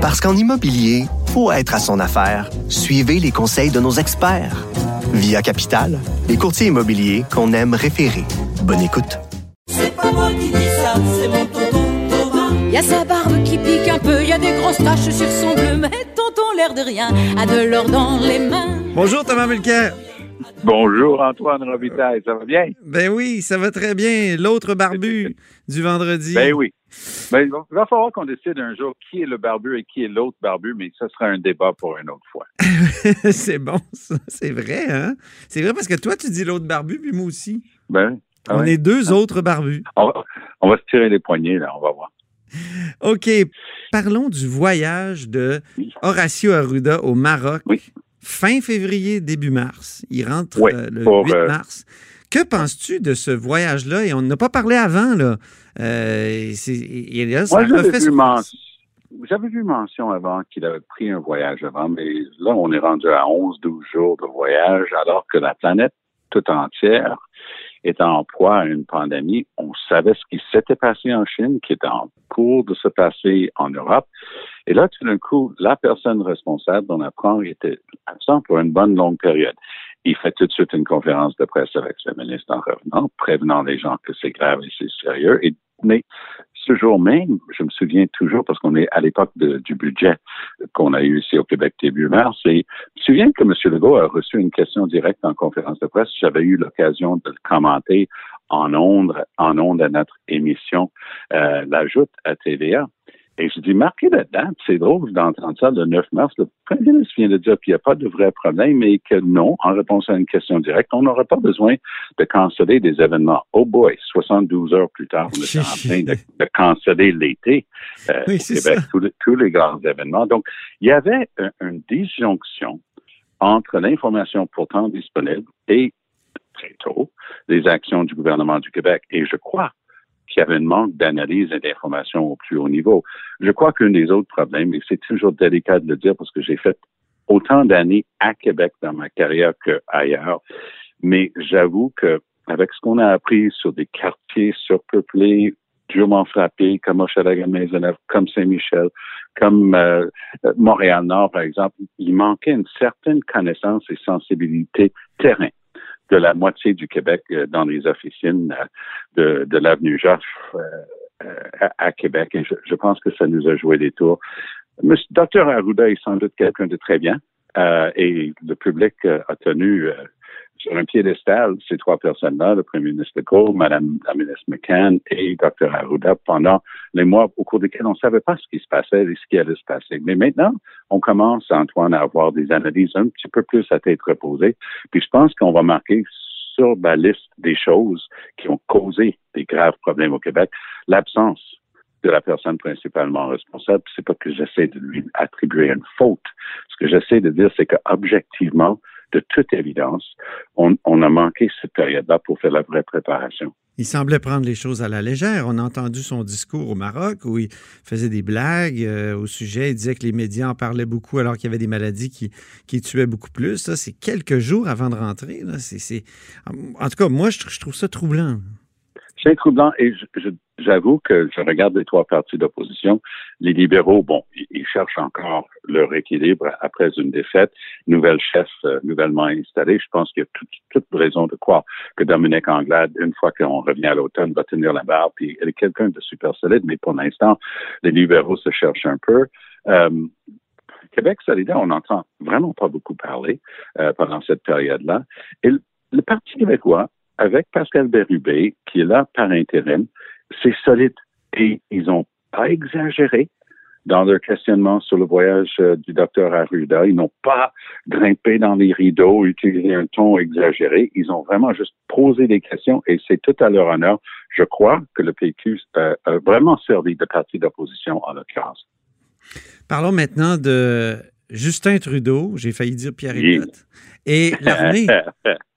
Parce qu'en immobilier, faut être à son affaire. Suivez les conseils de nos experts. Via Capital, les courtiers immobiliers qu'on aime référer. Bonne écoute. C'est pas moi qui dis ça, c'est mon tonton Thomas. Y a sa barbe qui pique un peu, y a des grosses taches sur son bleu, mais tonton l'air de rien a de l'or dans les mains. Bonjour Thomas Mulcair. Bonjour Antoine Robitaille, ça va bien? Ben oui, ça va très bien. L'autre barbu du vendredi. Ben oui. Ben, il va- falloir qu'on décide un jour qui est le barbu et qui est l'autre barbu, mais ça sera un débat pour une autre fois. c'est bon, ça. C'est vrai, hein? C'est vrai parce que toi, tu dis l'autre barbu, puis moi aussi. Ben, ah On est deux autres barbus. on, va, on va se tirer les poignets, là, on va voir. OK. Parlons du voyage de. Horacio Arruda au Maroc. Oui. Fin février, début mars. Il rentre Oui, euh, le pour, 8 euh, mars. Que penses-tu de ce voyage-là? Et on n'a pas parlé avant, là. Euh, et là, ça Moi, j'avais vu, men- j'avais vu mention avant qu'il avait pris un voyage avant, mais là, on est rendu à 11-12 jours de voyage, alors que la planète tout entière est en proie à une pandémie. On savait ce qui s'était passé en Chine, qui était en cours de se passer en Europe. Et là, tout d'un coup, la personne responsable, on apprend, était absent pour une bonne longue période. Il fait tout de suite une conférence de presse avec le ministre en revenant, prévenant les gens que c'est grave et c'est sérieux. Et, mais ce jour même, je me souviens toujours, parce qu'on est à l'époque du budget qu'on a eu ici au Québec début mars, et je me souviens que M. Legault a reçu une question directe en conférence de presse. J'avais eu l'occasion de le commenter en ondes, en ondes à notre émission, euh, l'ajoute à TVA. Et je dis, marquez la date, c'est drôle d'entendre ça le 9 mars. Le premier ministre vient de dire qu'il n'y a pas de vrai problème et que non, en réponse à une question directe, on n'aura pas besoin de canceller des événements. Oh boy, 72 heures plus tard, on est en train de, de canceller l'été euh, Oui, au Québec, tous les, tous les grands événements. Donc, il y avait un- une disjonction entre l'information pourtant disponible et, très tôt, les actions du gouvernement du Québec. Et je crois qu'il y avait un manque d'analyse et d'information au plus haut niveau. Je crois qu'un des autres problèmes, et c'est toujours délicat de le dire parce que j'ai fait autant d'années à Québec dans ma carrière qu'ailleurs, mais j'avoue que avec ce qu'on a appris sur des quartiers surpeuplés, durement frappés, comme Hochelaga-Maisonneuve, comme Saint-Michel, comme euh, euh, Montréal-Nord, par exemple, il manquait une certaine connaissance et sensibilité terrain de la moitié du Québec euh, dans les officines euh, de, de l'avenue Joffre euh, à, Québec. Et je, pense que ça nous a joué des tours. Monsieur, Dr Arruda est sans doute quelqu'un de très bien euh, et le public a tenu sur un piédestal ces trois personnes-là, le premier ministre Legault, Madame la ministre McCann et Dr Arruda pendant les mois au cours desquels on ne savait pas ce qui se passait et ce qui allait se passer. Mais maintenant, on commence, Antoine, à avoir des analyses un petit peu plus à tête reposée. Puis je pense qu'on va marquer sur la liste des choses qui ont causé des graves problèmes au Québec l'absence de la personne principalement responsable. C'est pas que j'essaie de lui attribuer une faute. Ce que j'essaie de dire, c'est que objectivement, de toute évidence, on, a manqué cette période-là pour faire la vraie préparation. Il semblait prendre les choses à la légère. On a entendu son discours au Maroc où il faisait des blagues euh, au sujet. Il disait que les médias en parlaient beaucoup alors qu'il y avait des maladies qui, qui tuaient beaucoup plus. C'est quelques jours avant de rentrer. là. En tout cas, moi, je, je trouve ça troublant. C'est troublant et j'avoue que je regarde les trois partis d'opposition. Les libéraux, bon, ils, ils cherchent encore leur équilibre après une défaite. Nouvelle chef euh, nouvellement installée. Je pense qu'il y a toute, toute raison de croire que Dominique Anglade, une fois qu'on revient à l'automne, va tenir la barre. Puis elle est quelqu'un de super solide, mais pour l'instant, les libéraux se cherchent un peu. Euh, Québec solidaire, on n'entend vraiment pas beaucoup parler euh, pendant cette période-là. Et le, le Parti québécois, avec Pascal Bérubé, qui est là par intérim, c'est solide. Et ils n'ont pas exagéré dans leur questionnement sur le voyage euh, du docteur Arruda. Ils n'ont pas grimpé dans les rideaux, utilisé un ton exagéré. Ils ont vraiment juste posé des questions et c'est tout à leur honneur. Je crois que le PQ euh, a vraiment servi de parti d'opposition en l'occurrence. Parlons maintenant de Justin Trudeau. J'ai failli dire Pierre. Elliott. Et l'armée.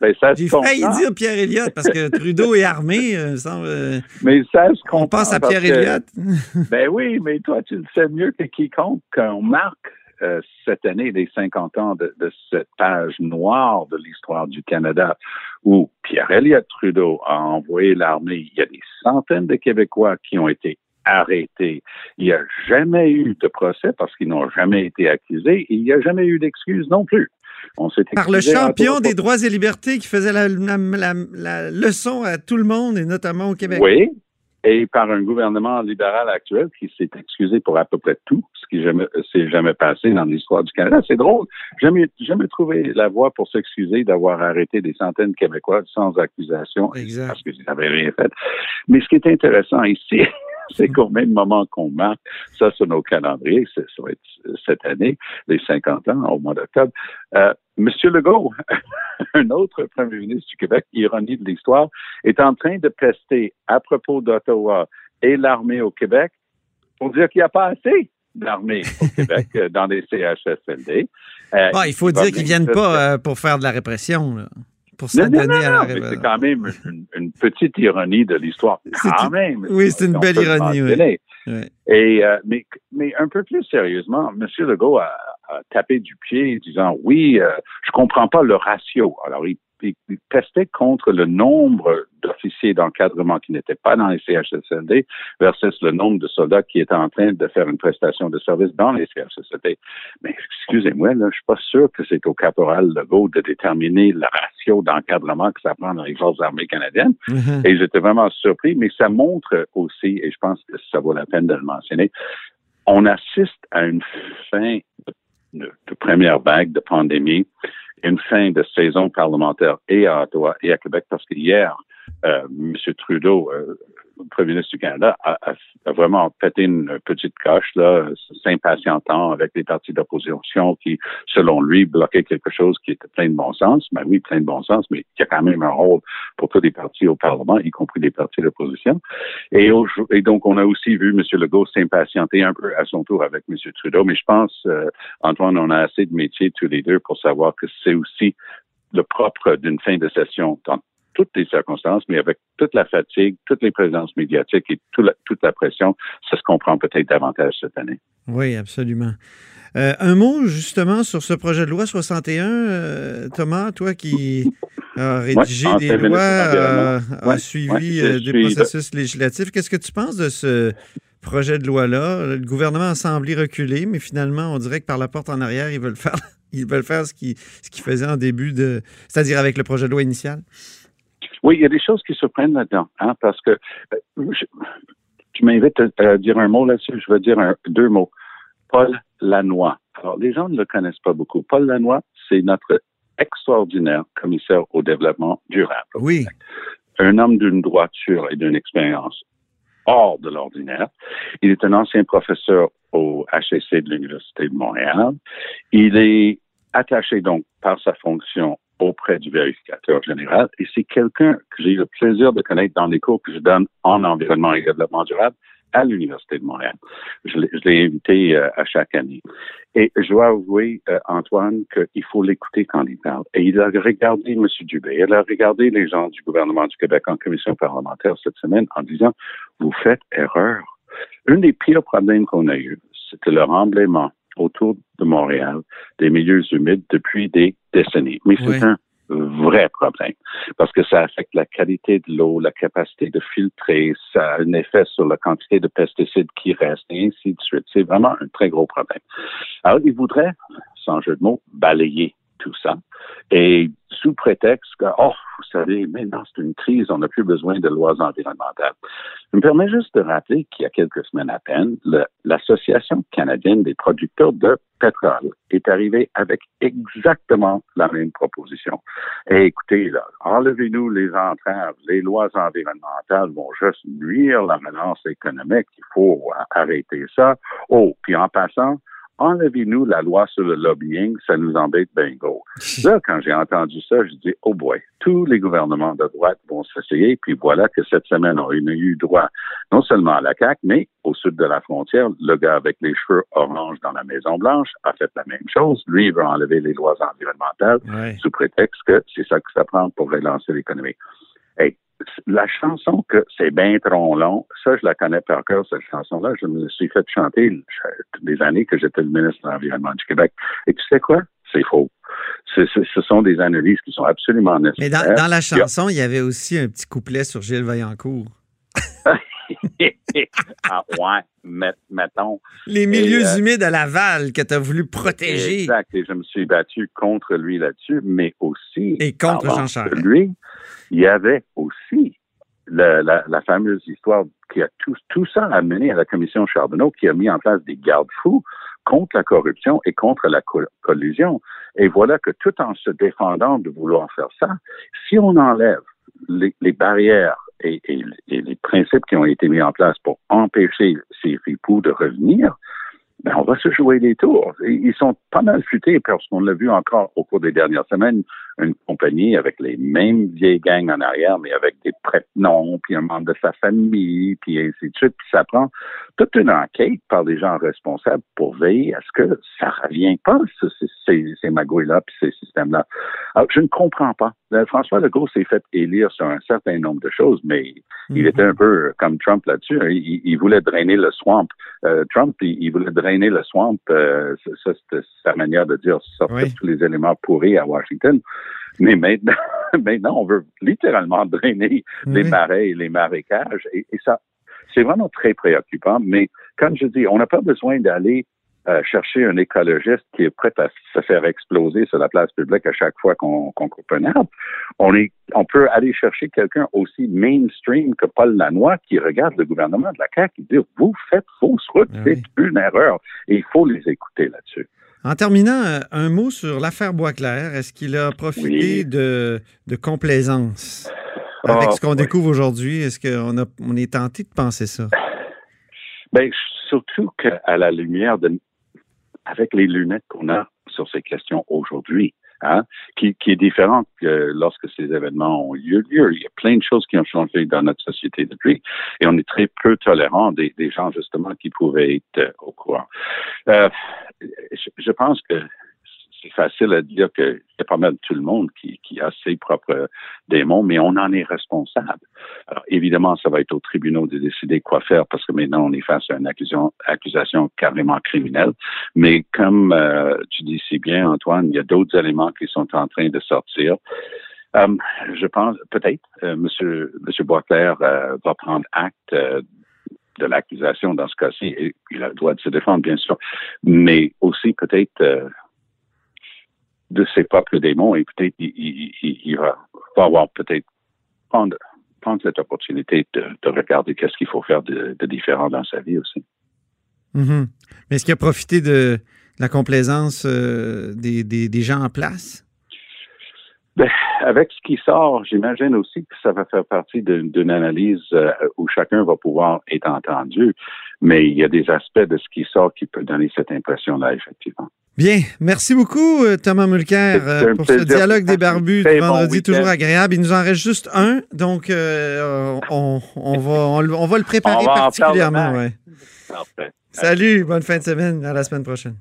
Ben, J'ai failli dire Pierre Elliott parce que Trudeau est armé. euh, euh, Mais ça se comprend. on pense à Pierre Elliott. Ben oui, mais toi, tu le sais mieux que quiconque qu'on marque euh, cette année les 50 ans de, de cette page noire de l'histoire du Canada où Pierre Elliott Trudeau a envoyé l'armée. Il y a des centaines de Québécois qui ont été arrêtés. Il n'y a jamais eu de procès parce qu'ils n'ont jamais été accusés et il n'y a jamais eu d'excuses non plus. On s'est Par le champion des droits et libertés qui faisait la, la, leçon à tout le monde et notamment au Québec. Oui, et par un gouvernement libéral actuel qui s'est excusé pour à peu près tout, ce qui jamais s'est jamais passé dans l'histoire du Canada. C'est drôle. Jamais, jamais trouvé la voie pour s'excuser d'avoir arrêté des centaines de Québécois sans accusation parce qu'ils n'avaient rien fait. Mais ce qui est intéressant ici, c'est qu'au même moment qu'on marque ça sur nos calendriers, ça va être cette année, les 50 ans au mois d'octobre, euh, Monsieur Legault, un autre premier ministre du Québec, ironie de l'histoire, est en train de tester à propos d'Ottawa et l'armée au Québec pour dire qu'il n'y a pas assez d'armée au Québec euh, dans les CHSLD. Euh, il faut dire qu'ils ne viennent pas pour faire de la répression. Là pour s'adonner à la C'est quand même une, petite ironie de l'histoire. Quand même. Oui, c'est une belle ironie. Oui. Et, euh, mais, mais un peu plus sérieusement, M. Legault a, a tapé du pied disant oui, euh, je comprends pas le ratio. Alors, il il, testait contre le nombre d'officiers d'encadrement qui n'étaient pas dans les CHSLD versus le nombre de soldats qui étaient en train de faire une prestation de service dans les CHSLD. Mais excusez-moi, là, je suis pas sûr que c'est au caporal Legault de déterminer le ratio d'encadrement que ça prend dans les forces armées canadiennes. Mm-hmm. Et j'étais vraiment surpris, mais ça montre aussi, et je pense que ça vaut la peine de le mentionner, on assiste à une fin de première vague de pandémie une fin de saison parlementaire et à Ottawa et à Québec parce que hier, euh, M. Trudeau, euh, premier ministre du Canada, a, vraiment pété une petite coche, là, s'impatientant avec les partis d'opposition qui, selon lui, bloquaient quelque chose qui était plein de bon sens. Mais oui, plein de bon sens, mais il y a quand même un rôle pour tous les partis au Parlement, y compris les partis d'opposition. Et, et, donc, on a aussi vu M. Legault s'impatienter un peu à son tour avec M. Trudeau. Mais je pense, euh, Antoine, on a assez de métiers tous les deux pour savoir que c'est aussi le propre d'une fin de session toutes les circonstances, mais avec toute la fatigue, toutes les présences médiatiques et toute la pression, ça se comprend peut-être davantage cette année. Oui, absolument. Euh, un mot justement sur ce projet de loi 61, euh, Thomas, toi qui as rédigé des lois, euh, as suivi des processus législatifs, qu'est-ce que tu penses de ce projet de loi-là? Le gouvernement a semblé reculer, mais finalement, on dirait que par la porte en arrière, ils veulent faire, ils veulent faire ce qu'ils ce faisaient en début de, c'est-à-dire avec le projet de loi initial. Oui, il y a des choses qui se prennent là-dedans, hein, parce que euh, tu m'invites à, dire un mot là-dessus, je veux dire deux mots. Paul Lannoy. Alors, les gens ne le connaissent pas beaucoup. Paul Lannoy, c'est notre extraordinaire commissaire au développement durable. Oui. Un homme d'une droiture et d'une expérience hors de l'ordinaire. Il est un ancien professeur au HEC de l'Université de Montréal. Il est attaché donc par sa fonction auprès du vérificateur général. Et c'est quelqu'un que j'ai eu le plaisir de connaître dans les cours que je donne en environnement et développement durable à l'Université de Montréal. Je l'ai invité euh, à chaque année. Et je dois avouer, euh, Antoine, qu'il faut l'écouter quand il parle. Et il a regardé M. Dubé, il a regardé les gens du gouvernement du Québec en commission parlementaire cette semaine en disant, vous faites erreur. Un des pires problèmes qu'on a eu, c'était le remblaiement autour de Montréal des milieux humides depuis des décennies. Mais c'est un vrai problème parce que ça affecte la qualité de l'eau, la capacité de filtrer, ça a un effet sur la quantité de pesticides qui restent et ainsi de suite. C'est vraiment un très gros problème. Alors, il voudrait, sans jeu de mots, balayer tout ça. Et sous prétexte que, oh, vous savez, maintenant c'est une crise, on n'a plus besoin de lois environnementales. Je me permets juste de rappeler qu'il y a quelques semaines à peine, l'Association canadienne des producteurs de pétrole est arrivée avec exactement la même proposition. Et écoutez, enlevez-nous les entraves, les lois environnementales vont juste nuire la relance économique, il faut arrêter ça. Oh, puis en passant, enlevez-nous la loi sur le lobbying, ça nous embête bingo. Là, quand j'ai entendu ça, je dis, oh boy, tous les gouvernements de droite vont s'essayer, puis voilà que cette semaine, on a eu droit non seulement à la CAQ, mais au sud de la frontière, le gars avec les cheveux orange dans la Maison-Blanche a fait la même chose. Lui, il veut enlever les lois environnementales sous prétexte que c'est ça que ça prend pour relancer l'économie. Hey, la chanson que c'est bien trop long, ça, je la connais par cœur, cette chanson-là. Je me suis fait chanter des années que j'étais le ministre de l'Environnement du Québec. Et tu sais quoi? C'est faux. Ce, sont des analyses qui sont absolument nécessaires. Mais dans, la chanson, il y, avait aussi un petit couplet sur Gilles Vaillancourt. ah, ouais, met- mettons. Les milieux euh, humides à Laval que tu as voulu protéger. Exact. Et je me suis battu contre lui là-dessus, mais aussi. Et contre Jean Charest. Lui, il y avait aussi la, fameuse histoire qui a tout, ça amené à la commission Charbonneau qui a mis en place des garde-fous contre la corruption et contre la co- collusion. Et voilà que tout en se défendant de vouloir faire ça, si on enlève les, barrières et, les principes qui ont été mis en place pour empêcher ces ripoux de revenir, ben on va se jouer des tours. Ils sont pas mal futés parce qu'on l'a vu encore au cours des dernières semaines, une compagnie avec les mêmes vieilles gangs en arrière, mais avec des prête-noms, puis un membre de sa famille, puis ainsi de suite. Puis ça prend toute une enquête par des gens responsables pour veiller à ce que ça revient pas, ce- ce- ces, ces magouilles-là, puis ces systèmes-là. Alors, je ne comprends pas. Euh, François Legault s'est fait élire sur un certain nombre de choses, mais il Mhm. était un peu comme Trump là-dessus. hein. Il, il voulait drainer le swamp. Euh, Trump, il, il voulait drainer le swamp. euh, ça, ça, c'était sa manière de dire sortir Oui. tous les éléments pourris à Washington. Mais maintenant, maintenant, on veut littéralement drainer les marais et les marécages. Et, et ça, c'est vraiment très préoccupant. Mais comme je dis, on n'a pas besoin d'aller euh, chercher un écologiste qui est prêt à se faire exploser sur la place publique à chaque fois qu'on coupe un arbre. On, est, on peut aller chercher quelqu'un aussi mainstream que Paul Lannoy qui regarde le gouvernement de la CAQ et dit Vous faites fausse route, Ah c'est une erreur. Et il faut les écouter là-dessus. En terminant, euh, un mot sur l'affaire Boisclair. Est-ce qu'il a profité Oui. de, de complaisance avec Ah, ce qu'on oui. découvre aujourd'hui? Est-ce qu'on a, on est tenté de penser ça? Ben, surtout qu'à la lumière de, avec les lunettes qu'on a sur ces questions aujourd'hui, hein, qui, qui est différente que lorsque ces événements ont eu lieu. Il y a plein de choses qui ont changé dans notre société depuis, et on est très peu tolérant des, des gens justement qui pouvaient être euh, au courant. Euh, je, je pense que c'est facile à dire que c'est pas mal tout le monde qui, qui a ses propres démons, mais on en est responsable. Alors, évidemment, ça va être aux tribunaux de décider quoi faire parce que maintenant, on est face à une accusation, accusation carrément criminelle. Mais comme euh, tu dis si bien, Antoine, il y a d'autres éléments qui sont en train de sortir. Euh, je pense, peut-être, euh, Monsieur, Boisclair euh, va prendre acte euh, de l'accusation dans ce cas-ci. Il a le droit de se défendre, bien sûr, mais aussi peut-être euh, de ses propres démons et peut-être il, il, il, il va, avoir peut-être prendre, prendre cette opportunité de, de regarder qu'est-ce qu'il faut faire de, de différent dans sa vie aussi. Mhm. Mais est-ce qu'il a profité de la complaisance euh, des, des- des gens en place? Ben, avec ce qui sort, j'imagine aussi que ça va faire partie d'une d'une analyse euh, où chacun va pouvoir être entendu, mais il y a des aspects de ce qui sort qui peut donner cette impression-là, effectivement. Bien. Merci beaucoup, euh, Thomas Mulcair, euh, pour ce dialogue des barbus du vendredi, toujours agréable. Il nous en reste juste un, donc euh, on, on va, on, le- on va le préparer particulièrement. ouais. Salut, bonne fin de semaine. À la semaine prochaine.